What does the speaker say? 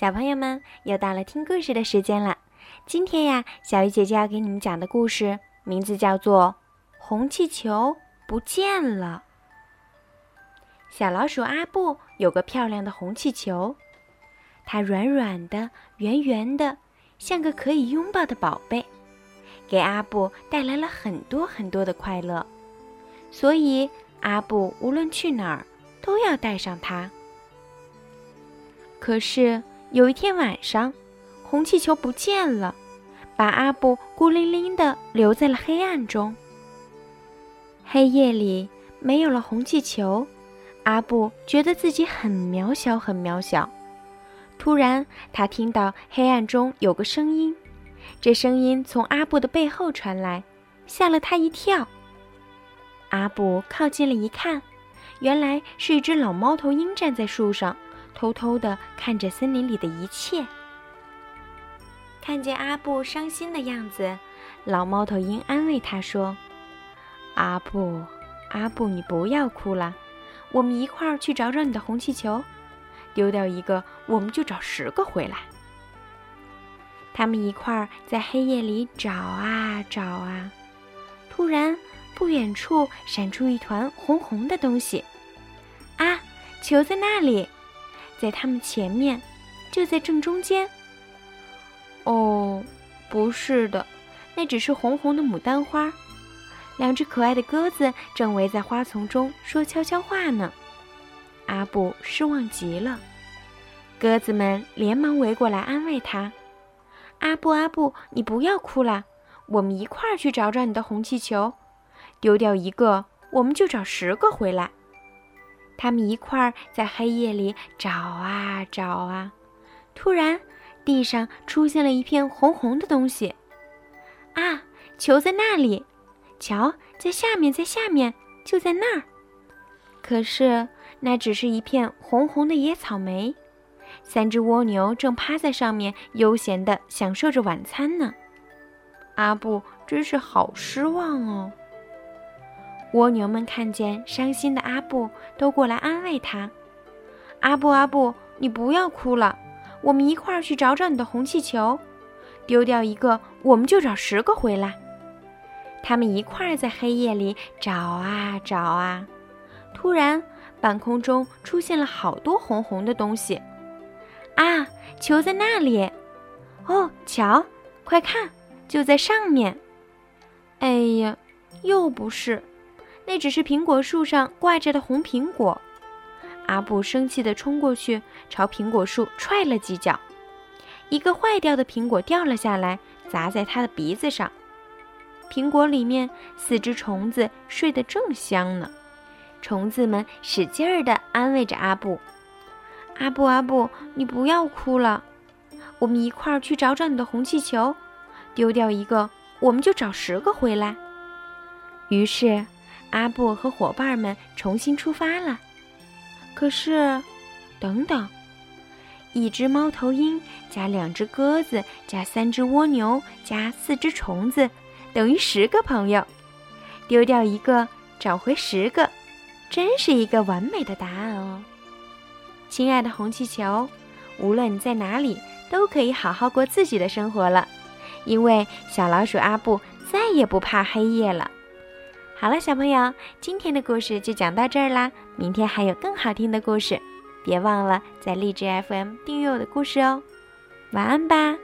小朋友们，又到了听故事的时间了。今天呀，小鱼姐姐要给你们讲的故事名字叫做《红气球不见了》。小老鼠阿布有个漂亮的红气球，它软软的、圆圆的，像个可以拥抱的宝贝，给阿布带来了很多很多的快乐。所以阿布无论去哪儿都要带上它。可是有一天晚上，红气球不见了，把阿布孤零零的留在了黑暗中。黑夜里没有了红气球，阿布觉得自己很渺小，很渺小。突然，他听到黑暗中有个声音，这声音从阿布的背后传来，吓了他一跳。阿布靠近了一看，原来是一只老猫头鹰站在树上。偷偷地看着森林里的一切。看见阿布伤心的样子，老猫头鹰安慰他说：“阿布，阿布，你不要哭了，我们一块儿去找找你的红气球。丢掉一个，我们就找十个回来。”他们一块儿在黑夜里找啊找啊，突然，不远处闪出一团红红的东西。啊，球在那里！在他们前面，就在正中间。哦，不是的，那只是红红的牡丹花。两只可爱的鸽子正围在花丛中说悄悄话呢。阿布失望极了，鸽子们连忙围过来安慰他：“阿布，阿布，你不要哭了，我们一块儿去找找你的红气球。丢掉一个，我们就找十个回来。”他们一块儿在黑夜里找啊找啊，突然，地上出现了一片红红的东西。啊，球在那里！瞧，在下面，在下面，就在那儿。可是，那只是一片红红的野草莓。三只蜗牛正趴在上面，悠闲地享受着晚餐呢。阿布真是好失望哦。蜗牛们看见伤心的阿布，都过来安慰他：“阿布，阿布，你不要哭了，我们一块儿去找找你的红气球。丢掉一个，我们就找十个回来。”他们一块儿在黑夜里找啊找啊，突然，半空中出现了好多红红的东西。啊，球在那里！哦，瞧，快看，就在上面。哎呀，又不是。那只是苹果树上挂着的红苹果，阿布生气地冲过去，朝苹果树踹了几脚，一个坏掉的苹果掉了下来，砸在他的鼻子上。苹果里面四只虫子睡得正香呢，虫子们使劲儿地安慰着阿布：“阿布，阿布，你不要哭了，我们一块儿去找找你的红气球，丢掉一个，我们就找十个回来。”于是。阿布和伙伴们重新出发了，可是，等等，一只猫头鹰加两只鸽子加三只蜗牛加四只虫子，等于十个朋友。丢掉一个，找回十个，真是一个完美的答案哦！亲爱的红气球，无论你在哪里，都可以好好过自己的生活了，因为小老鼠阿布再也不怕黑夜了。好了，小朋友，今天的故事就讲到这儿啦。明天还有更好听的故事，别忘了在荔枝 FM 订阅我的故事哦。晚安吧。